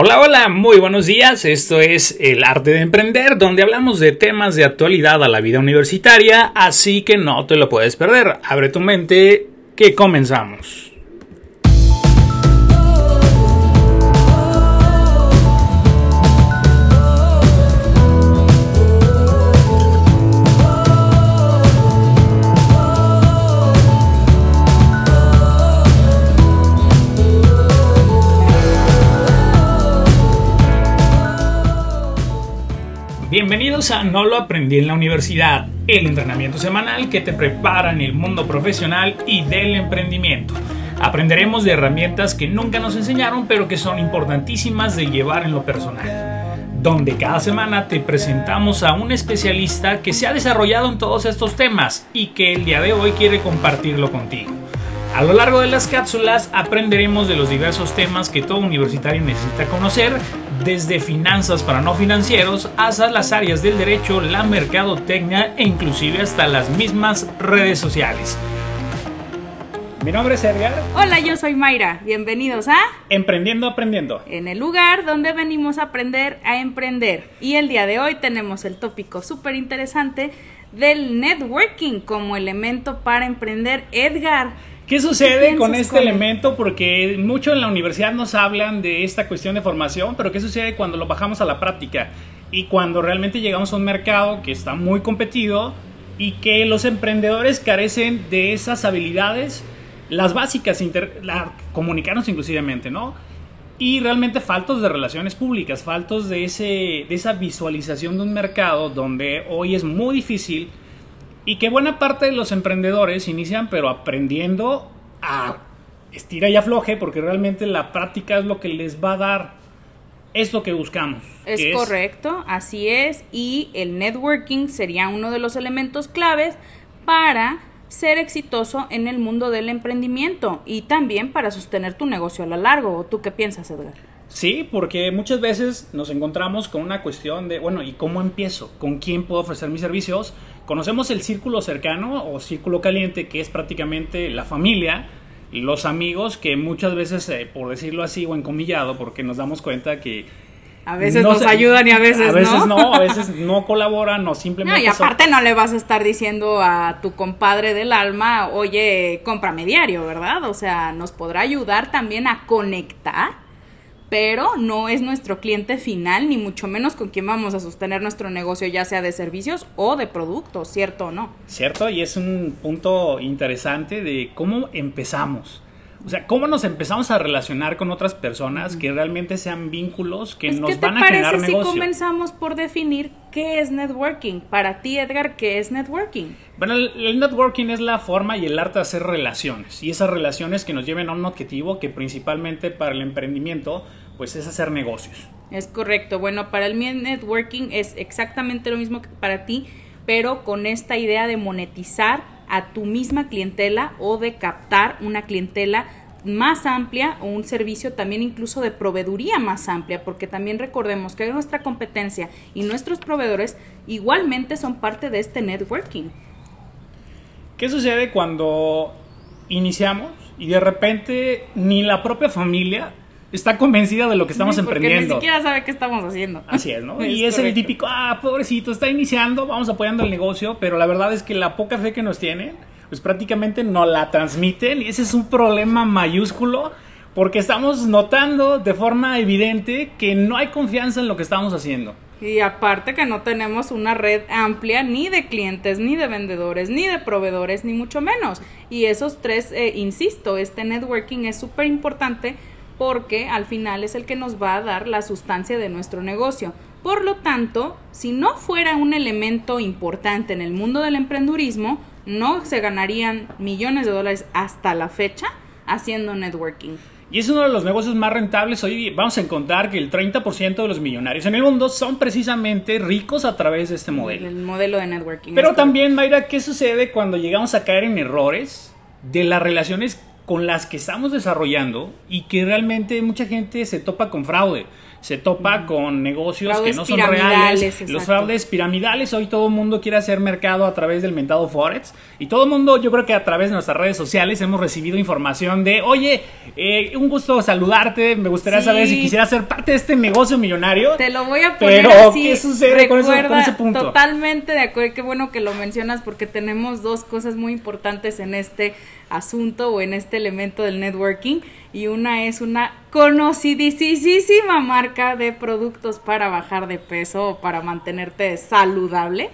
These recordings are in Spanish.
Hola, hola, muy buenos días. Esto es El Arte de Emprender, donde hablamos de temas de actualidad a la vida universitaria, así que no te lo puedes perder. Abre tu mente, que comenzamos. Bienvenidos a No lo aprendí en la universidad, el entrenamiento semanal que te prepara en el mundo profesional y del emprendimiento. Aprenderemos de herramientas que nunca nos enseñaron pero que son importantísimas de llevar en lo personal. Donde cada semana te presentamos a un especialista que se ha desarrollado en todos estos temas y que el día de hoy quiere compartirlo contigo. A lo largo de las cápsulas aprenderemos de los diversos temas que todo universitario necesita conocer desde finanzas para no financieros hasta las áreas del derecho, la mercadotecnia e inclusive hasta las mismas redes sociales. Mi nombre es Edgar. Hola, yo soy Mayra. Bienvenidos a Emprendiendo Aprendiendo. En el lugar donde venimos a aprender a emprender. Y el día de hoy tenemos el tópico súper interesante del networking como elemento para emprender. Edgar, ¿Qué sucede con este elemento? Porque mucho en la universidad nos hablan de esta cuestión de formación, pero ¿qué sucede cuando lo bajamos a la práctica? Y cuando realmente llegamos a un mercado que está muy competido y que los emprendedores carecen de esas habilidades, las básicas, comunicarnos inclusivamente, ¿no? Y realmente faltos de relaciones públicas, faltos de, ese, de esa visualización de un mercado donde hoy es muy difícil y que buena parte de los emprendedores inician pero aprendiendo a estira y afloje porque realmente la práctica es lo que les va a dar esto que buscamos. Es correcto, así es. Y el networking sería uno de los elementos claves para ser exitoso en el mundo del emprendimiento y también para sostener tu negocio a lo largo. ¿Tú qué piensas, Edgar? Sí, porque muchas veces nos encontramos con una cuestión de, bueno, ¿y cómo empiezo? ¿Con quién puedo ofrecer mis servicios? Conocemos el círculo cercano o círculo caliente, que es prácticamente la familia, los amigos, que muchas veces, eh, por decirlo así o encomillado, porque nos damos cuenta que a veces nos ayudan y a veces, a veces no. A veces no colaboran o simplemente... No, y aparte no le vas a estar diciendo a tu compadre del alma, oye, cómprame diario, ¿verdad? O sea, nos podrá ayudar también a conectar pero no es nuestro cliente final, ni mucho menos con quien vamos a sostener nuestro negocio, ya sea de servicios o de productos, ¿cierto o no? Cierto, y es un punto interesante de cómo empezamos. O sea, cómo nos empezamos a relacionar con otras personas que realmente sean vínculos que nos van a generar negocio. si comenzamos por definir qué es networking? Para ti, Edgar, ¿qué es networking? Bueno, el, networking es la forma y el arte de hacer relaciones. Y esas relaciones que nos lleven a un objetivo que principalmente para el emprendimiento, pues es hacer negocios. Es correcto. Bueno, para el networking es exactamente lo mismo que para ti, pero con esta idea de monetizar a tu misma clientela o de captar una clientela más amplia o un servicio también incluso de proveeduría más amplia, porque también recordemos que nuestra competencia y nuestros proveedores igualmente son parte de este networking. ¿Qué sucede cuando iniciamos y de repente ni la propia familia está convencida de lo que estamos emprendiendo. Ni siquiera sabe qué estamos haciendo. Así es, ¿no? y es el típico, ah, pobrecito, está iniciando, vamos apoyando el negocio, pero la verdad es que la poca fe que nos tienen, pues prácticamente no la transmiten y ese es un problema mayúsculo porque estamos notando de forma evidente que no hay confianza en lo que estamos haciendo. Y aparte que no tenemos una red amplia ni de clientes, ni de vendedores, ni de proveedores, ni mucho menos. Y esos tres, eh, insisto, este networking es súper importante porque al final es el que nos va a dar la sustancia de nuestro negocio. Por lo tanto, si no fuera un elemento importante en el mundo del emprendurismo, no se ganarían millones de dólares hasta la fecha haciendo networking. Y es uno de los negocios más rentables. Hoy vamos a encontrar que el 30% de los millonarios en el mundo son precisamente ricos a través de este modelo. El modelo de networking. Pero también, Mayra, ¿qué sucede cuando llegamos a caer en errores de las relaciones con las que estamos desarrollando y que realmente mucha gente se topa con fraude se topa con negocios Fraudes que no son reales. Los exacto. fraudes piramidales, hoy todo el mundo quiere hacer mercado a través del mentado Forex. Y todo el mundo, yo creo que a través de nuestras redes sociales hemos recibido información de, oye, eh, un gusto saludarte, me gustaría Sí. saber si quisiera ser parte de este negocio millonario. Te lo voy a poner Pero, así. ¿qué sucede con eso- con Recuerda, ese punto? Totalmente de acuerdo. Qué bueno que lo mencionas porque tenemos dos cosas muy importantes en este asunto o en este elemento del networking. Y una es una conocidísima marca de productos para bajar de peso o para mantenerte saludable.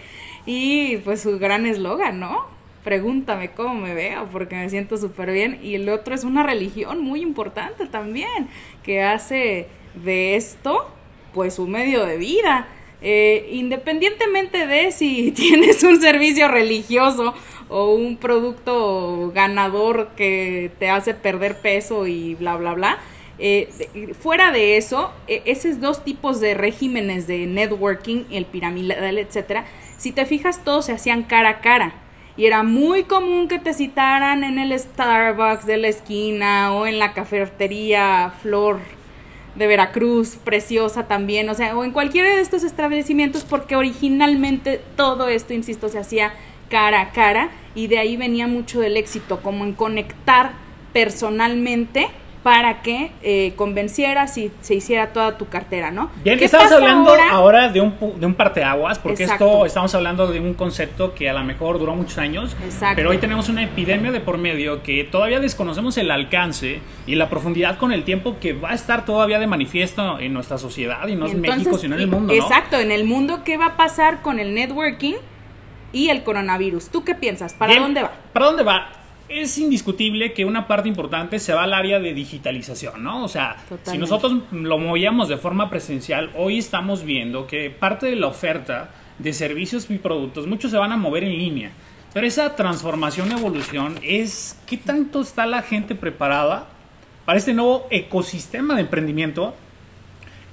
Y pues su gran eslogan, ¿no? Pregúntame cómo me veo porque me siento súper bien. Y el otro es una religión muy importante también que hace de esto pues su medio de vida. Eh, independientemente de si tienes un servicio religioso o un producto ganador que te hace perder peso y bla, bla, bla. eh, fuera de eso, eh, esos dos tipos de regímenes de networking, el piramidal, etcétera, si te fijas, todos se hacían cara a cara. Y era muy común que te citaran en el Starbucks de la esquina o en la cafetería Flor de Veracruz, preciosa también, o sea, o en cualquiera de estos establecimientos, porque originalmente todo esto, insisto, se hacía cara a cara y de ahí venía mucho del éxito, como en conectar personalmente para que eh, convencieras y se hiciera toda tu cartera, ¿no? Bien, ¿Qué estamos hablando ahora, ahora? de, un, de un parteaguas, porque Exacto. esto estamos hablando de un concepto que a lo mejor duró muchos años, Exacto. pero hoy tenemos una epidemia de por medio que todavía desconocemos el alcance y la profundidad con el tiempo que va a estar todavía de manifiesto en nuestra sociedad y no en Entonces, México, sino en el mundo. ¿no? Exacto, en el mundo, ¿qué va a pasar con el networking y el coronavirus? ¿Tú qué piensas? ¿Para Bien, dónde va? ¿Para dónde va? Es indiscutible que una parte importante se va al área de digitalización, ¿no? O sea, si Totalmente. nosotros lo movíamos de forma presencial, hoy estamos viendo que parte de la oferta de servicios y productos, muchos se van a mover en línea. Pero esa transformación, evolución, es qué tanto está la gente preparada para este nuevo ecosistema de emprendimiento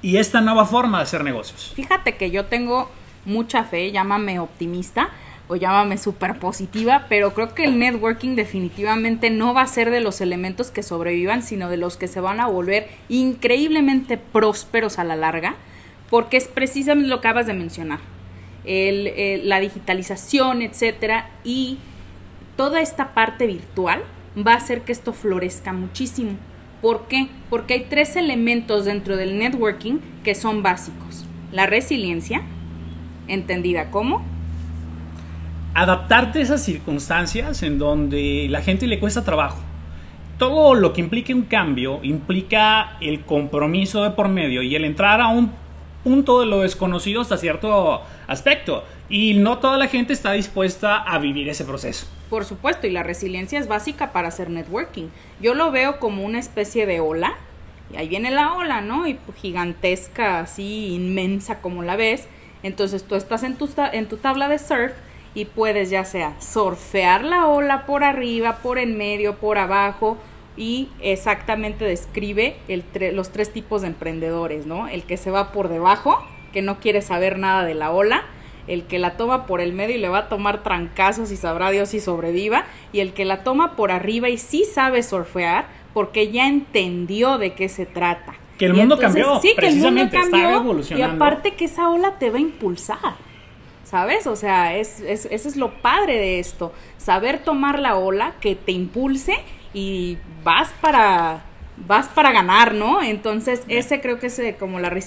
y esta nueva forma de hacer negocios. Fíjate que yo tengo mucha fe, llámame optimista o llámame súper positiva, pero creo que el networking definitivamente no va a ser de los elementos que sobrevivan, sino de los que se van a volver increíblemente prósperos a la larga, porque es precisamente lo que acabas de mencionar. El- la digitalización, etcétera, y toda esta parte virtual va a hacer que esto florezca muchísimo. ¿Por qué? Porque hay tres elementos dentro del networking que son básicos. La resiliencia, entendida como adaptarte a esas circunstancias en donde la gente le cuesta trabajo. Todo lo que implique un cambio implica el compromiso de por medio y el entrar a un punto de lo desconocido hasta cierto aspecto. Y no toda la gente está dispuesta a vivir ese proceso. Por supuesto, y la resiliencia es básica para hacer networking. Yo lo veo como una especie de ola, y ahí viene la ola, ¿no? Y gigantesca, así inmensa como la ves. Entonces tú estás en tu, en tu tabla de surf y puedes ya sea surfear la ola por arriba, por en medio, por abajo, y exactamente describe el tre- los tres tipos de emprendedores, ¿no? El que se va por debajo, que no quiere saber nada de la ola, el que la toma por el medio y le va a tomar trancazos y sabrá Dios si sobreviva, y el que la toma por arriba y sí sabe surfear porque ya entendió de qué se trata. Que el Y mundo cambió, Sí, que el mundo precisamente, está cambió. Y evolucionando. aparte que esa ola te va a impulsar. ¿Sabes? O sea, es, es, eso es lo padre de esto. Saber tomar la ola que te impulse y vas para vas para ganar, ¿no? Entonces, ese creo que es eh, como la resiliencia